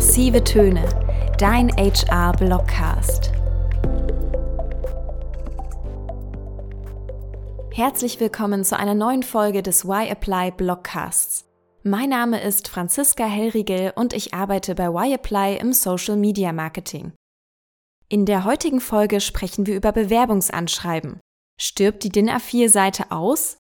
Massive Töne, dein HR-Blogcast. Herzlich willkommen zu einer neuen Folge des Why Apply Blogcasts. Mein Name ist Franziska Hellriegel und ich arbeite bei Why Apply im Social Media Marketing. In der heutigen Folge sprechen wir über Bewerbungsanschreiben. Stirbt die DIN A4-Seite aus?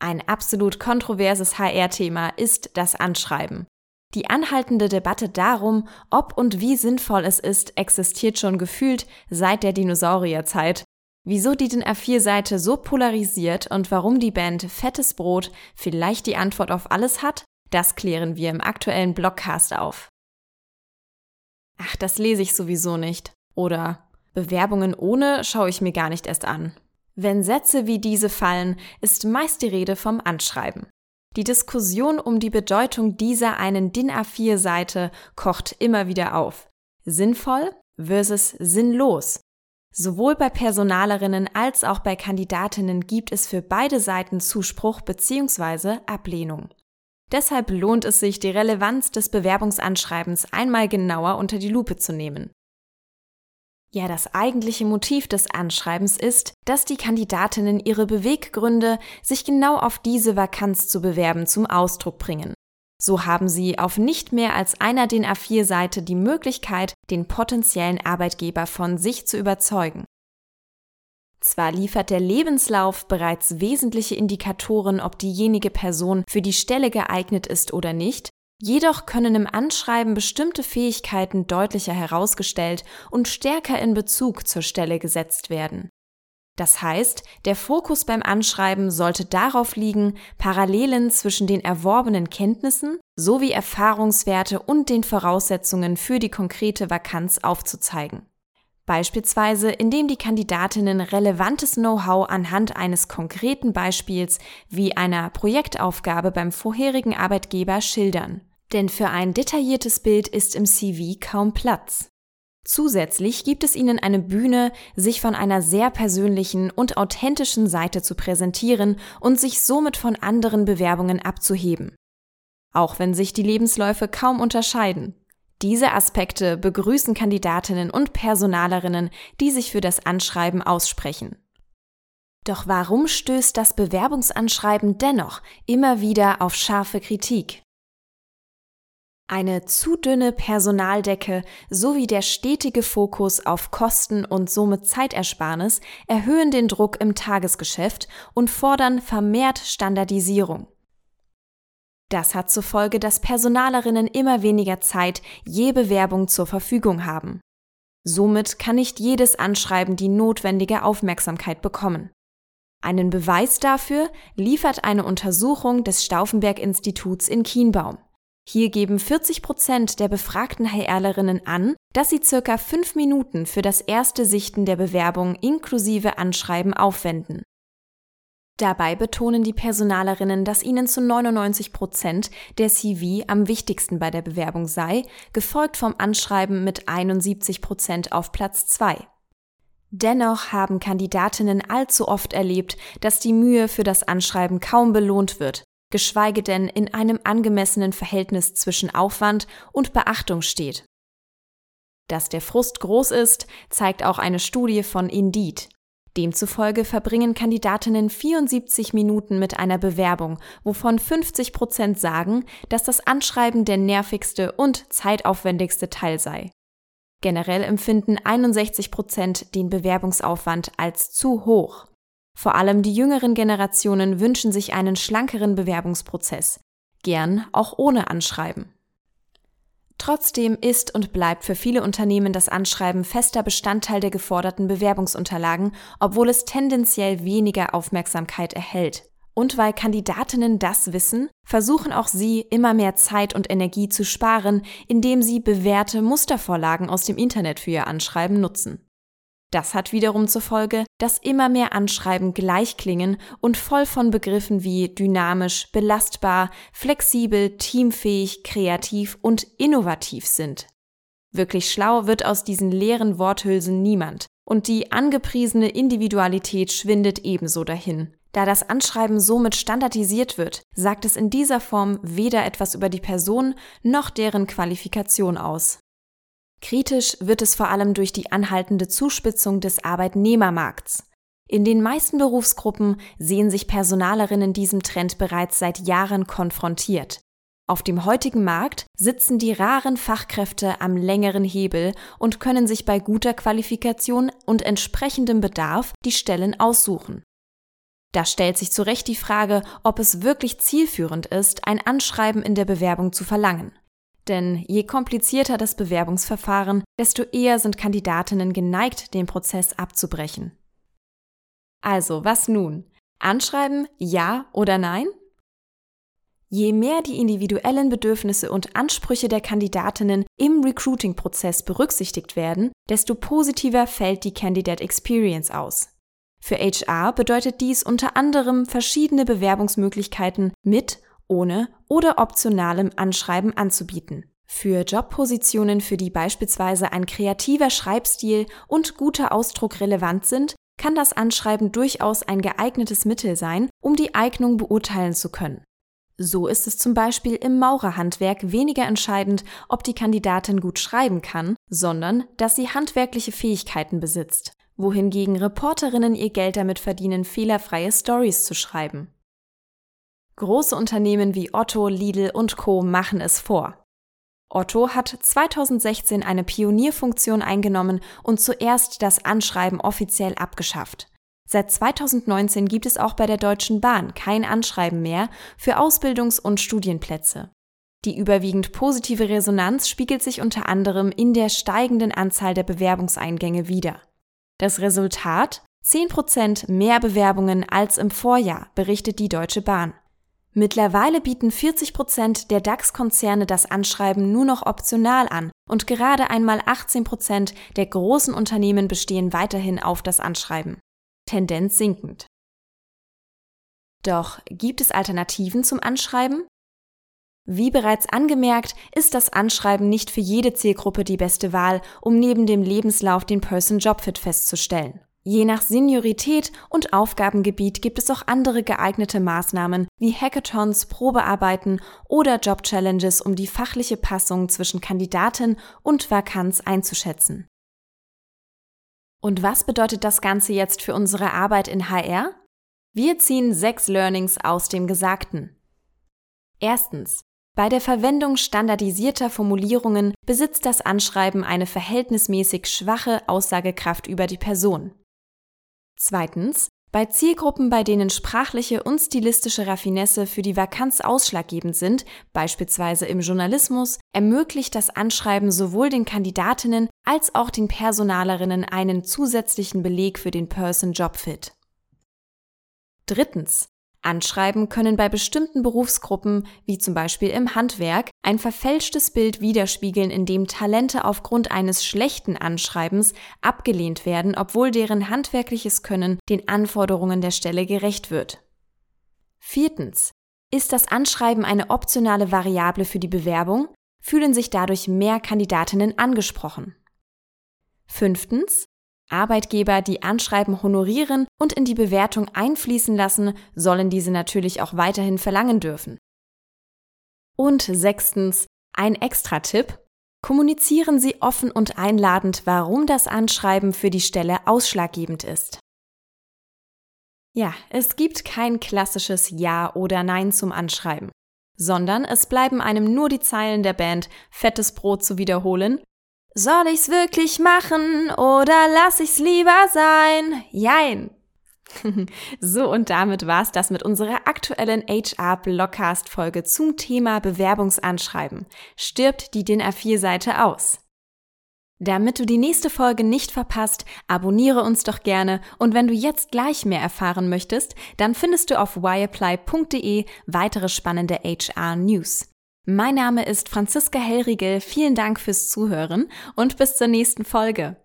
Ein absolut kontroverses HR-Thema ist das Anschreiben. Die anhaltende Debatte darum, ob und wie sinnvoll es ist, existiert schon gefühlt seit der Dinosaurierzeit. Wieso die DIN A4-Seite so polarisiert und warum die Band Fettes Brot vielleicht die Antwort auf alles hat, das klären wir im aktuellen Blogcast auf. Ach, das lese ich sowieso nicht. Oder Bewerbungen ohne schaue ich mir gar nicht erst an. Wenn Sätze wie diese fallen, ist meist die Rede vom Anschreiben. Die Diskussion um die Bedeutung dieser einen DIN A4-Seite kocht immer wieder auf. Sinnvoll versus sinnlos. Sowohl bei Personalerinnen als auch bei Kandidatinnen gibt es für beide Seiten Zuspruch bzw. Ablehnung. Deshalb lohnt es sich, die Relevanz des Bewerbungsanschreibens einmal genauer unter die Lupe zu nehmen. Ja, das eigentliche Motiv des Anschreibens ist, dass die Kandidatinnen ihre Beweggründe, sich genau auf diese Vakanz zu bewerben, zum Ausdruck bringen. So haben sie auf nicht mehr als einer den A4-Seite die Möglichkeit, den potenziellen Arbeitgeber von sich zu überzeugen. Zwar liefert der Lebenslauf bereits wesentliche Indikatoren, ob diejenige Person für die Stelle geeignet ist oder nicht, Jedoch können im Anschreiben bestimmte Fähigkeiten deutlicher herausgestellt und stärker in Bezug zur Stelle gesetzt werden. Das heißt, der Fokus beim Anschreiben sollte darauf liegen, Parallelen zwischen den erworbenen Kenntnissen sowie Erfahrungswerte und den Voraussetzungen für die konkrete Vakanz aufzuzeigen. Beispielsweise indem die Kandidatinnen relevantes Know-how anhand eines konkreten Beispiels wie einer Projektaufgabe beim vorherigen Arbeitgeber schildern. Denn für ein detailliertes Bild ist im CV kaum Platz. Zusätzlich gibt es ihnen eine Bühne, sich von einer sehr persönlichen und authentischen Seite zu präsentieren und sich somit von anderen Bewerbungen abzuheben. Auch wenn sich die Lebensläufe kaum unterscheiden. Diese Aspekte begrüßen Kandidatinnen und Personalerinnen, die sich für das Anschreiben aussprechen. Doch warum stößt das Bewerbungsanschreiben dennoch immer wieder auf scharfe Kritik? Eine zu dünne Personaldecke sowie der stetige Fokus auf Kosten und somit Zeitersparnis erhöhen den Druck im Tagesgeschäft und fordern vermehrt Standardisierung. Das hat zur Folge, dass Personalerinnen immer weniger Zeit je Bewerbung zur Verfügung haben. Somit kann nicht jedes Anschreiben die notwendige Aufmerksamkeit bekommen. Einen Beweis dafür liefert eine Untersuchung des Stauffenberg Instituts in Kienbaum. Hier geben 40 Prozent der befragten HRlerinnen an, dass sie circa fünf Minuten für das erste Sichten der Bewerbung inklusive Anschreiben aufwenden. Dabei betonen die Personalerinnen, dass ihnen zu 99 Prozent der CV am wichtigsten bei der Bewerbung sei, gefolgt vom Anschreiben mit 71 Prozent auf Platz 2. Dennoch haben Kandidatinnen allzu oft erlebt, dass die Mühe für das Anschreiben kaum belohnt wird, geschweige denn in einem angemessenen Verhältnis zwischen Aufwand und Beachtung steht. Dass der Frust groß ist, zeigt auch eine Studie von Indeed. Demzufolge verbringen Kandidatinnen 74 Minuten mit einer Bewerbung, wovon 50 Prozent sagen, dass das Anschreiben der nervigste und zeitaufwendigste Teil sei. Generell empfinden 61 Prozent den Bewerbungsaufwand als zu hoch. Vor allem die jüngeren Generationen wünschen sich einen schlankeren Bewerbungsprozess, gern auch ohne Anschreiben. Trotzdem ist und bleibt für viele Unternehmen das Anschreiben fester Bestandteil der geforderten Bewerbungsunterlagen, obwohl es tendenziell weniger Aufmerksamkeit erhält. Und weil Kandidatinnen das wissen, versuchen auch sie immer mehr Zeit und Energie zu sparen, indem sie bewährte Mustervorlagen aus dem Internet für ihr Anschreiben nutzen. Das hat wiederum zur Folge, dass immer mehr Anschreiben gleich klingen und voll von Begriffen wie dynamisch, belastbar, flexibel, teamfähig, kreativ und innovativ sind. Wirklich schlau wird aus diesen leeren Worthülsen niemand und die angepriesene Individualität schwindet ebenso dahin. Da das Anschreiben somit standardisiert wird, sagt es in dieser Form weder etwas über die Person noch deren Qualifikation aus. Kritisch wird es vor allem durch die anhaltende Zuspitzung des Arbeitnehmermarkts. In den meisten Berufsgruppen sehen sich Personalerinnen diesem Trend bereits seit Jahren konfrontiert. Auf dem heutigen Markt sitzen die raren Fachkräfte am längeren Hebel und können sich bei guter Qualifikation und entsprechendem Bedarf die Stellen aussuchen. Da stellt sich zu Recht die Frage, ob es wirklich zielführend ist, ein Anschreiben in der Bewerbung zu verlangen. Denn je komplizierter das Bewerbungsverfahren, desto eher sind Kandidatinnen geneigt, den Prozess abzubrechen. Also, was nun? Anschreiben, ja oder nein? Je mehr die individuellen Bedürfnisse und Ansprüche der Kandidatinnen im Recruiting-Prozess berücksichtigt werden, desto positiver fällt die Candidate Experience aus. Für HR bedeutet dies unter anderem verschiedene Bewerbungsmöglichkeiten mit, ohne oder optionalem Anschreiben anzubieten. Für Jobpositionen, für die beispielsweise ein kreativer Schreibstil und guter Ausdruck relevant sind, kann das Anschreiben durchaus ein geeignetes Mittel sein, um die Eignung beurteilen zu können. So ist es zum Beispiel im Maurerhandwerk weniger entscheidend, ob die Kandidatin gut schreiben kann, sondern dass sie handwerkliche Fähigkeiten besitzt wohingegen Reporterinnen ihr Geld damit verdienen, fehlerfreie Stories zu schreiben. Große Unternehmen wie Otto, Lidl und Co machen es vor. Otto hat 2016 eine Pionierfunktion eingenommen und zuerst das Anschreiben offiziell abgeschafft. Seit 2019 gibt es auch bei der Deutschen Bahn kein Anschreiben mehr für Ausbildungs- und Studienplätze. Die überwiegend positive Resonanz spiegelt sich unter anderem in der steigenden Anzahl der Bewerbungseingänge wider. Das Resultat? 10% mehr Bewerbungen als im Vorjahr, berichtet die Deutsche Bahn. Mittlerweile bieten 40% der DAX-Konzerne das Anschreiben nur noch optional an und gerade einmal 18% der großen Unternehmen bestehen weiterhin auf das Anschreiben. Tendenz sinkend. Doch gibt es Alternativen zum Anschreiben? Wie bereits angemerkt, ist das Anschreiben nicht für jede Zielgruppe die beste Wahl, um neben dem Lebenslauf den Person Job Fit festzustellen. Je nach Seniorität und Aufgabengebiet gibt es auch andere geeignete Maßnahmen wie Hackathons, Probearbeiten oder Job-Challenges, um die fachliche Passung zwischen Kandidatin und Vakanz einzuschätzen. Und was bedeutet das Ganze jetzt für unsere Arbeit in HR? Wir ziehen sechs Learnings aus dem Gesagten. Erstens. Bei der Verwendung standardisierter Formulierungen besitzt das Anschreiben eine verhältnismäßig schwache Aussagekraft über die Person. Zweitens. Bei Zielgruppen, bei denen sprachliche und stilistische Raffinesse für die Vakanz ausschlaggebend sind, beispielsweise im Journalismus, ermöglicht das Anschreiben sowohl den Kandidatinnen als auch den Personalerinnen einen zusätzlichen Beleg für den Person Job Fit. Drittens. Anschreiben können bei bestimmten Berufsgruppen, wie zum Beispiel im Handwerk, ein verfälschtes Bild widerspiegeln, in dem Talente aufgrund eines schlechten Anschreibens abgelehnt werden, obwohl deren handwerkliches Können den Anforderungen der Stelle gerecht wird. Viertens. Ist das Anschreiben eine optionale Variable für die Bewerbung, fühlen sich dadurch mehr Kandidatinnen angesprochen. Fünftens. Arbeitgeber, die Anschreiben honorieren und in die Bewertung einfließen lassen, sollen diese natürlich auch weiterhin verlangen dürfen. Und sechstens, ein Extra-Tipp. Kommunizieren Sie offen und einladend, warum das Anschreiben für die Stelle ausschlaggebend ist. Ja, es gibt kein klassisches Ja oder Nein zum Anschreiben, sondern es bleiben einem nur die Zeilen der Band Fettes Brot zu wiederholen soll ich's wirklich machen oder lass ich's lieber sein? Jein. so und damit war's das mit unserer aktuellen HR Blockcast Folge zum Thema Bewerbungsanschreiben. Stirbt die DIN A4 Seite aus. Damit du die nächste Folge nicht verpasst, abonniere uns doch gerne und wenn du jetzt gleich mehr erfahren möchtest, dann findest du auf whyapply.de weitere spannende HR News. Mein Name ist Franziska Hellriegel. Vielen Dank fürs Zuhören und bis zur nächsten Folge.